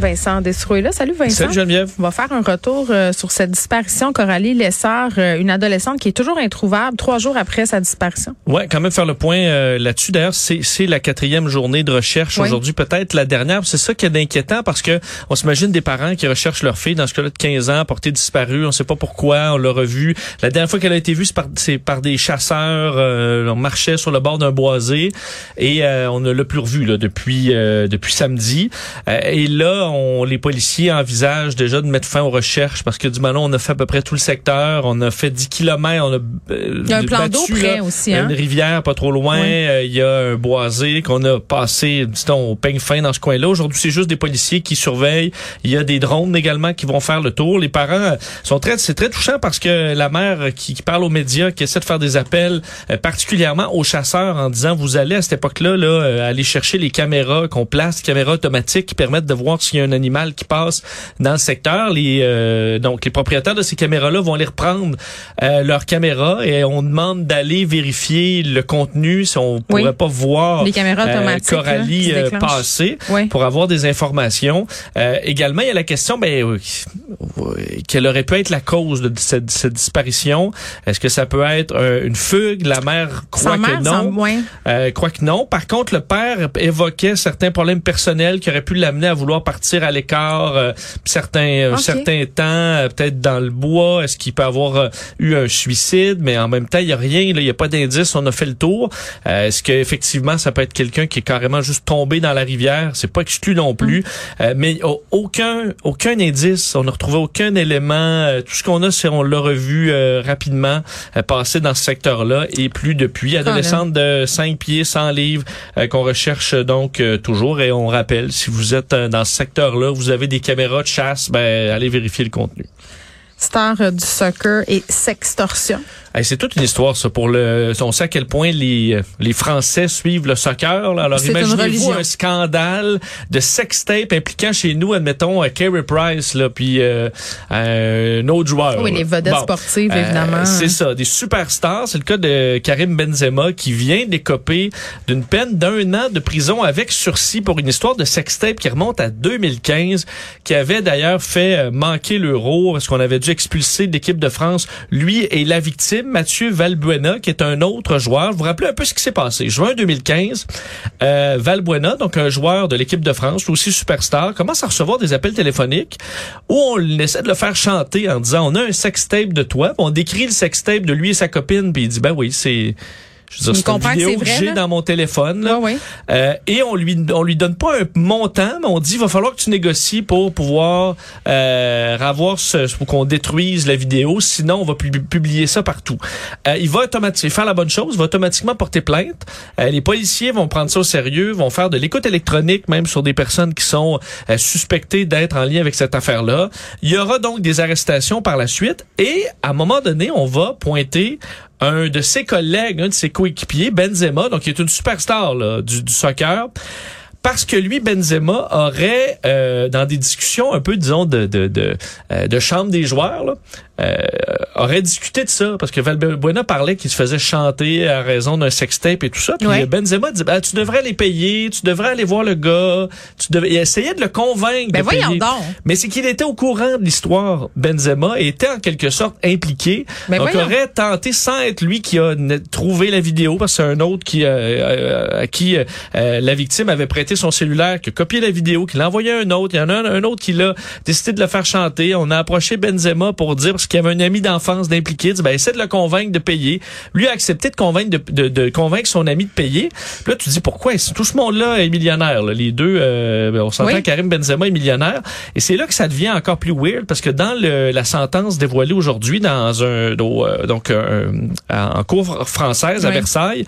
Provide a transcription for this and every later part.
Vincent Desroué là. Salut Vincent. Salut Geneviève. On va faire un retour euh, sur cette disparition. Coralie Lessard, euh, une adolescente qui est toujours introuvable trois jours après sa disparition. Ouais, quand même faire le point euh, là-dessus. D'ailleurs, c'est c'est la quatrième journée de recherche Oui. aujourd'hui, peut-être la dernière. C'est ça qui est inquiétant parce que on s'imagine des parents qui recherchent leur fille dans ce cas-là de 15 ans, portée disparue. On sait pas pourquoi. On l'a revue. La dernière fois qu'elle a été vue, c'est par, c'est par des chasseurs. Euh, on marchait sur le bord d'un boisé et euh, on ne l'a plus revue là depuis euh, depuis samedi. Et là, on, les policiers envisagent déjà de mettre fin aux recherches parce que du moment on a fait à peu près tout le secteur. On a fait 10 kilomètres. On a euh, Il y a un plan d'eau près aussi, hein? une rivière pas trop loin. Oui. Euh, Il y a un boisé qu'on a passé, disons, au peigne fin dans ce coin-là. Aujourd'hui, c'est juste des policiers qui surveillent. Il y a des drones également qui vont faire le tour. Les parents sont très, c'est très touchant parce que la mère qui, qui parle aux médias, qui essaie de faire des appels, euh, particulièrement aux chasseurs, en disant vous allez à cette époque-là là, euh, aller chercher les caméras qu'on place, caméras automatiques qui permettent de voir s'il y a un animal qui passe dans le secteur. Les euh, donc les propriétaires de ces caméras-là vont aller reprendre euh, leurs caméras et on demande d'aller vérifier le contenu si on Oui. pourrait pas voir Les caméras euh, automatiques, là, Coralie euh, déclenchent. passer Oui. pour avoir des informations. Euh, également, il y a la question, ben, quelle aurait pu être la cause de cette, cette disparition? Est-ce que ça peut être une fugue La mère croit Sa mère que non. ouais. Euh, croit que non. Par contre, le père évoquait certains problèmes personnels qui auraient pu l'amener à vouloir partir à l'écart euh, certains euh, certains temps, euh, peut-être dans le bois. Est-ce qu'il peut avoir eu un suicide? Mais en même temps, il y a rien. là, Il y a pas d'indice. On a fait le tour. Est-ce que effectivement, ça peut être quelqu'un qui est carrément juste tombé dans la rivière? C'est pas exclu non plus. Euh, mais au- aucun aucun indice. On n'a retrouvé aucun élément. Tout ce qu'on a, c'est on l'a revu rapidement passer dans ce secteur-là et plus depuis. Adolescente de 5 pieds, 100 livres qu'on recherche donc toujours. Et on rappelle, si vous êtes dans ce secteur-là, vous avez des caméras de chasse, ben allez vérifier le contenu. Star euh, du soccer et sextorsion. Hey, c'est toute une histoire, ça, pour le. On sait à quel point les, euh, les Français suivent le soccer. Là. Alors imaginez-vous un scandale de sextape impliquant chez nous, admettons, euh, Carey Price, là, puis euh, un autre joueur. Oui, les vedettes Bon. sportives, Euh, évidemment. c'est ça, des superstars. C'est le cas de Karim Benzema qui vient d'écoper d'une peine d'un an de prison avec sursis pour une histoire de sextape qui remonte à 2015, qui avait d'ailleurs fait euh, manquer l'euro parce qu'on avait dû expulser l'équipe de France. Lui et la victime, Mathieu Valbuena, qui est un autre joueur. Vous vous rappelez un peu ce qui s'est passé. Juin 2015, euh, Valbuena, donc un joueur de l'équipe de France, aussi superstar, commence à recevoir des appels téléphoniques où on essaie de le faire chanter en disant on a un sextape de toi, on décrit le sextape de lui et sa copine, puis il dit ben oui, c'est je veux dire, c'est une que vidéo que vrai, j'ai dans mon téléphone. Là. Ouais, ouais. Euh, et on lui on lui donne pas un montant, mais on dit il va falloir que tu négocies pour pouvoir euh, avoir ce pour qu'on détruise la vidéo, sinon on va pub- publier ça partout. Euh, il va automatiquement faire la bonne chose, il va automatiquement porter plainte. Euh, les policiers vont prendre ça au sérieux, vont faire de l'écoute électronique même sur des personnes qui sont euh, suspectées d'être en lien avec cette affaire-là. Il y aura donc des arrestations par la suite et à un moment donné, on va pointer un de ses collègues, un de ses coéquipiers, Benzema, donc qui est une superstar du soccer, parce que lui, Benzema, aurait, euh, dans des discussions un peu, disons, de, de, de, euh, de chambre des joueurs, là, euh, aurait discuté de ça, parce que Valbuena parlait qu'il se faisait chanter à raison d'un sextape et tout ça. Puis Ouais. Benzema dit, Ah, tu devrais les payer, tu devrais aller voir le gars, tu devrais... Il essayait de le convaincre Ben de voyons payer. donc. Mais c'est qu'il était au courant de l'histoire, Benzema, et était en quelque sorte impliqué. Ben donc, voyons. aurait tenté, sans être lui qui a trouvé la vidéo, parce que c'est un autre qui, euh, euh, à qui euh, euh, la victime avait prêté son cellulaire, qui a copié la vidéo, qui l'a envoyé à un autre. Il y en a un, un autre qui l'a décidé de le faire chanter. On a approché Benzema pour dire, parce qu'il y avait un ami d'enfance d'impliqué, il dit, ben, essaie de le convaincre de payer. Lui a accepté de convaincre, de, de, de convaincre son ami de payer. Puis là, tu dis, pourquoi? Tout ce monde-là est millionnaire. là? Les deux, euh, ben, on s'entend Oui. Karim Benzema est millionnaire. Et c'est là que ça devient encore plus weird parce que dans le, la sentence dévoilée aujourd'hui dans un euh, donc un- en cour française à Oui. Versailles,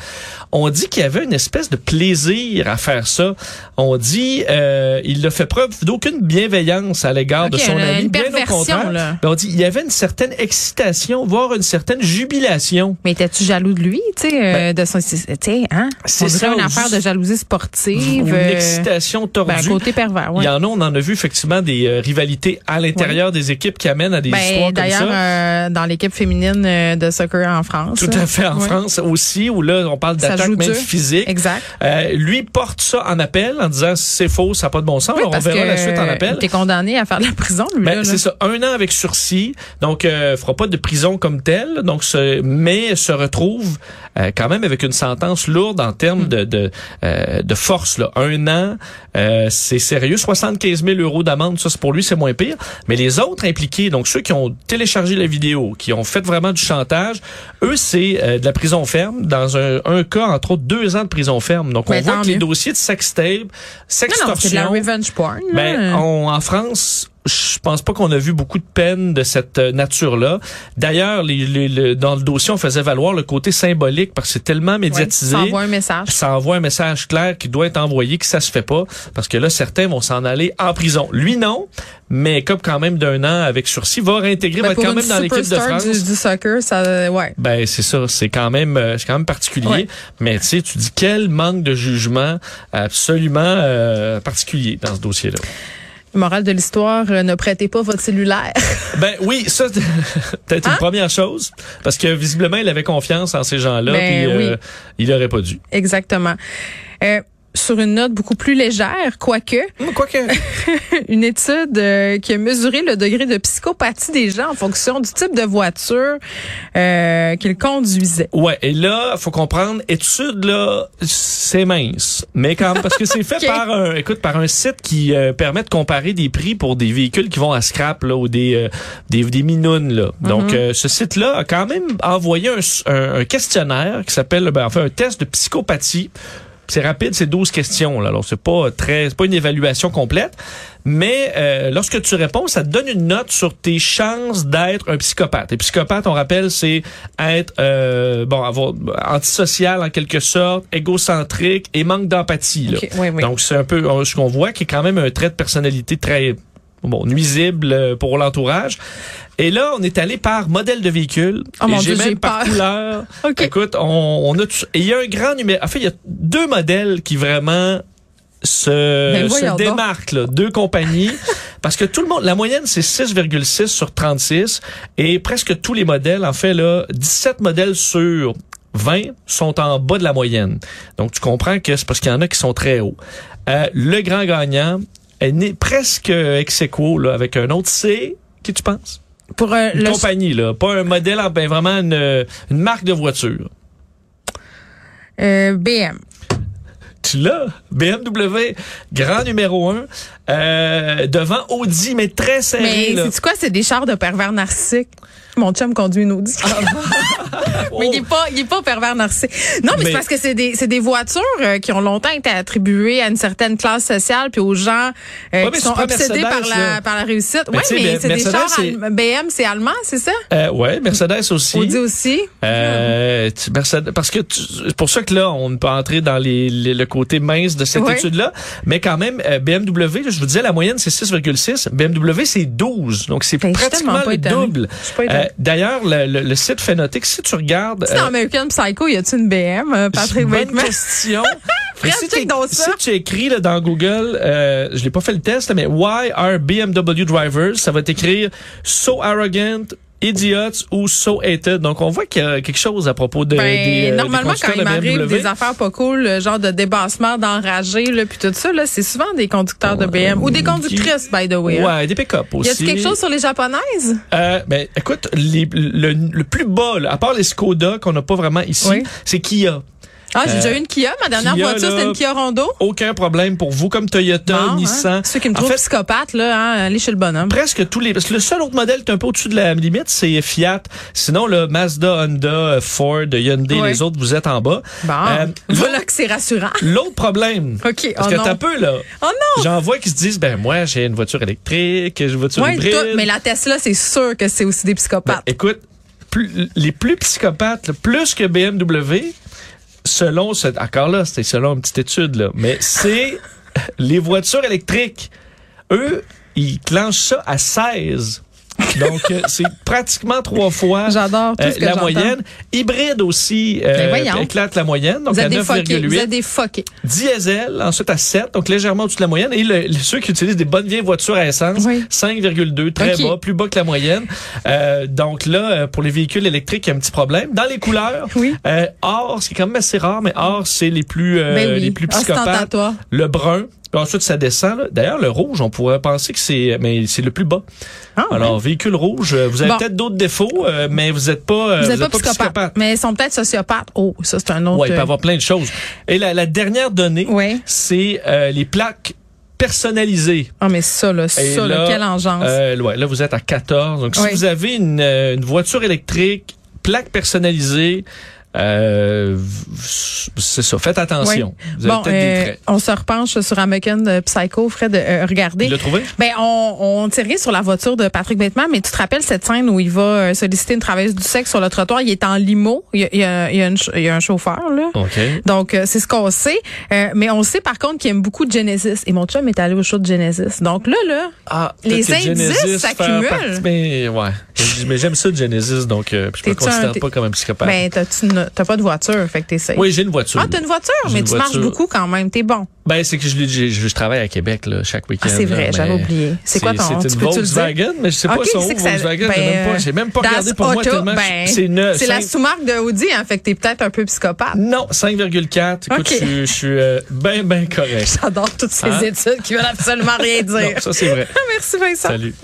on dit qu'il y avait une espèce de plaisir à faire ça. On dit euh, il a fait preuve d'aucune bienveillance à l'égard de son une- ami. bien contraire. là. Ben, on dit il y avait une certaine excitation, voire une certaine jubilation. Mais étais-tu jaloux de lui, tu sais, euh, de son, tu sais, hein? c'est ça, une affaire de jalousie Ou sportive. une euh, excitation tordue. ben, côté pervers, Il y en a, on en a vu effectivement des euh, rivalités à l'intérieur des équipes qui amènent à des histoires Ben, comme d'ailleurs, ça. euh, dans l'équipe féminine de soccer en France. Tout à fait en Ouais. France aussi, où là, on parle d'attaque même dur. physique. Exact. Lui porte ça en appel en disant c'est faux, ça n'a pas de bon sens. Oui, on verra la suite en appel. T'es condamné à faire de la prison, lui, Ben, c'est ça, un an avec sursis, donc euh, fera pas de prison comme tel, donc se, mais se retrouve euh, quand même avec une sentence lourde en termes de de, euh, de force. Là. Un an, euh, c'est sérieux, 75 000 euros d'amende, ça c'est pour lui c'est moins pire, mais les autres impliqués, donc ceux qui ont téléchargé la vidéo, qui ont fait vraiment du chantage, eux c'est euh, de la prison ferme, dans un, un cas entre autres deux ans de prison ferme. Donc on Ben, voit que les dossiers de sextape, Non, non, c'est de la sextorsion, revenge porn. ben, on- en France, je pense pas qu'on a vu beaucoup de peines de cette euh, nature-là. D'ailleurs, les, les- le- dans le dossier, on faisait valoir le côté symbolique parce que c'est tellement Ouais, médiatisé. ça envoie un message. ça envoie un message clair qui doit être envoyé que ça se fait pas parce que là certains vont s'en aller en prison. Lui non, mais comme quand même d'un an avec sursis va réintégrer Ben, va être quand même dans l'équipe de France. Du, du soccer, ça, ouais. Ben c'est ça, c'est quand même euh, c'est quand même particulier, Ouais. mais tu sais tu dis quel manque de jugement absolument euh, particulier dans ce dossier-là. Morale de l'histoire, euh, ne prêtez pas votre cellulaire. Ben oui, ça c'est peut-être Hein? une première chose parce que visiblement il avait confiance en ces gens-là Ben puis euh, il aurait pas dû. Exactement. Euh, sur une note beaucoup plus légère, quoique, Quoique une étude euh, qui a mesuré le degré de psychopathie des gens en fonction du type de voiture euh, qu'ils conduisaient. Ouais, et là, faut comprendre, étude là, c'est mince, mais quand parce que c'est fait par un, écoute, par un site qui euh, permet de comparer des prix pour des véhicules qui vont à scrap là ou des euh, des, des minounes là. Donc euh, ce site-là a quand même envoyé un, un- un questionnaire qui s'appelle, ben, enfin un test de psychopathie. C'est rapide, c'est 12 questions. Là. Alors, c'est pas très, c'est pas une évaluation complète. Mais euh, lorsque tu réponds, ça te donne une note sur tes chances d'être un psychopathe. Et psychopathe, on rappelle, c'est être euh, bon, avoir antisocial en quelque sorte, égocentrique et manque d'empathie. oui, oui. Donc, c'est un peu euh, ce qu'on voit qui est quand même un trait de personnalité très bon nuisible euh, pour l'entourage. Et là, on est allé par modèle de véhicule. Oh et j'ai même par peur. couleur. OK. Écoute, on, on a et il y a un grand numéro. En fait, il y a deux modèles qui vraiment se, Ben se démarquent, là, deux compagnies. parce que tout le monde, la moyenne, c'est 6,6 sur 36. Et presque tous les modèles, en fait, là, 17 modèles sur 20 sont en bas de la moyenne. Donc, tu comprends que c'est parce qu'il y en a qui sont très hauts. Euh, le grand gagnant est né presque ex aequo, là, avec un autre. C'est, qui tu penses? Pour euh, Une le compagnie, là. Pas un modèle, en- ben, vraiment une, une marque de voiture. euh, BM. Tu l'as. BMW, grand numéro un, euh, devant Audi, mais très serré. Mais là. c'est quoi C'est des chars de pervers narcissiques. Mon chum conduit une Audi. Mais il est pas, il est pas pervers narcissique. Non, mais, Mais- c'est parce que c'est des, c'est des voitures euh, qui ont longtemps été attribuées à une certaine classe sociale puis aux gens euh, qui sont obsédés par la, là. par la réussite. Oui, mais c'est des chars BM, c'est allemand, c'est ça? Euh, ouais, Mercedes aussi. Audi aussi. Euh, tu- Mercedes, parce que tu- c'est pour ça que là, on ne peut entrer dans les, les- le côté mince de cette étude-là. Mais quand même, euh, BMW, je vous disais, la moyenne, c'est 6,6. BMW, c'est 12. Donc, c'est Ben, pratiquement le double. Euh, D'ailleurs, le, le- le site Phénotique, si tu regardes... Tu sais, dans euh, American Psycho, y a-tu une BM, euh, Patrick Bonne Bateman? question. Si tu si écris là, dans Google, euh, je l'ai pas fait le test, là, mais Why are BMW drivers? Ça va t'écrire so arrogant, idiots ou so hated. Donc on voit qu'il y a quelque chose à propos de, Ben, des, euh, normalement, des quand il m'arrive des affaires pas cool, le genre de débassement, d'enragé, là, puis tout ça, là, c'est souvent des conducteurs de BM ou des conductrices, by the way. hein. Ouais, des pick-up aussi. Y a-t-il quelque chose sur les japonaises? Euh, ben, écoute, les- le, le plus bas, là, à part les Skoda qu'on n'a pas vraiment ici, Oui. c'est Kia. Ah, j'ai Euh, déjà eu une Kia. Ma dernière Kia, voiture, c'était une Kia Rondo. Aucun problème pour vous, comme Toyota, hein. Nissan. Ceux qui me En trouvent fait, psychopathe, là, hein, allez chez le bonhomme. presque tous les parce que le seul autre modèle qui est un peu au-dessus de la limite c'est Fiat sinon le Mazda Honda Ford Hyundai les autres vous êtes en bas Bon, Euh, voilà que c'est rassurant. l'autre problème OK, parce oh que t'as peu là Oh non! j'en vois qui se disent ben moi j'ai une voiture électrique j'ai une voiture Ouais, hybride tout, mais la Tesla, c'est sûr que c'est aussi des Ben, psychopathes. écoute plus- les plus psychopathes plus que BMW selon ce encore là c'était selon une petite étude là mais c'est les voitures électriques, eux, ils clenchent ça à 16. Donc, euh, c'est pratiquement trois fois J'adore euh, la moyenne. Hybride aussi euh, Ben voyons. éclate la moyenne, donc Vous à êtes des fuckés. Vous 9,8. êtes des fuckés. Diesel, ensuite à 7, donc légèrement au-dessus de la moyenne. Et le- ceux qui utilisent des bonnes vieilles voitures à essence, Oui. 5,2, très bas, plus bas que la moyenne. Euh, donc là, euh, pour les véhicules électriques, il y a un petit problème. Dans les couleurs, Oui. euh, or, c'est quand même assez rare, mais or, c'est les plus euh, Ben oui. les plus psychopathes. Ostentatoire. Le brun. Ensuite, ça descend. D'ailleurs, le rouge, on pourrait penser que c'est, mais c'est le plus bas. Ah. Alors, véhicule rouge, euh, vous avez Bon. peut-être d'autres défauts, euh, mais vous n'êtes pas, euh, Vous n'êtes pas, êtes psychopathe, mais ils sont peut-être sociopathes. Oh, ça, c'est un autre. Ouais, il peut y euh, avoir plein de choses. Et la, la dernière donnée, c'est euh, les plaques personnalisées. Ah, mais ça, là, Et ça, là, quelle engeance. Euh, ouais, là, vous êtes à 14. Donc, si Oui. vous avez une, euh, une voiture électrique, plaque personnalisée, euh, c'est ça. Faites attention. Vous avez Bon, peut-être des euh, traits. on se repenche sur American euh, Psycho, Fred. Euh, regardez. Il l'a trouvé? Ben, on, on tirait sur la voiture de Patrick Bateman, mais tu te rappelles cette scène où il va euh, solliciter une travailleuse du sexe sur le trottoir? Il est en limo. Il y a, il y a, il y a, une ch- il y a un chauffeur, là. OK. Donc, euh, c'est ce qu'on sait. Euh, mais on sait par contre qu'il aime beaucoup de Genesis. Et mon chum est allé au show de Genesis. Donc là, là, Ah, Les indices s'accumulent. Mais, ouais. Mais j'aime ça, Genesis, donc euh, je me un- considère pas comme un psychopathe. ben, t'as-tu une- t'as pas de voiture, fait que t'es safe. oui, j'ai une voiture. Ah, t'as une voiture, mais une tu marches beaucoup quand même. T'es bon. Ben, c'est que je, je, je, je travaille à Québec, là, chaque week-end. Ah, c'est vrai, j'avais oublié. C'est quoi ton- C'est une? Volkswagen, mais je sais pas son Volkswagen. ben, j'ai même pas, j'ai même pas regardé pour moi tellement ben, c'est neuf. C'est la sous-marque de Audi, hein, fait que t'es peut-être un peu psychopathe. Non, 5,4. Écoute, je, suis- je suis euh, ben, ben correct. J'adore toutes ces Hein? études qui veulent absolument rien Non, dire. ça, c'est vrai. Merci Vincent. Salut.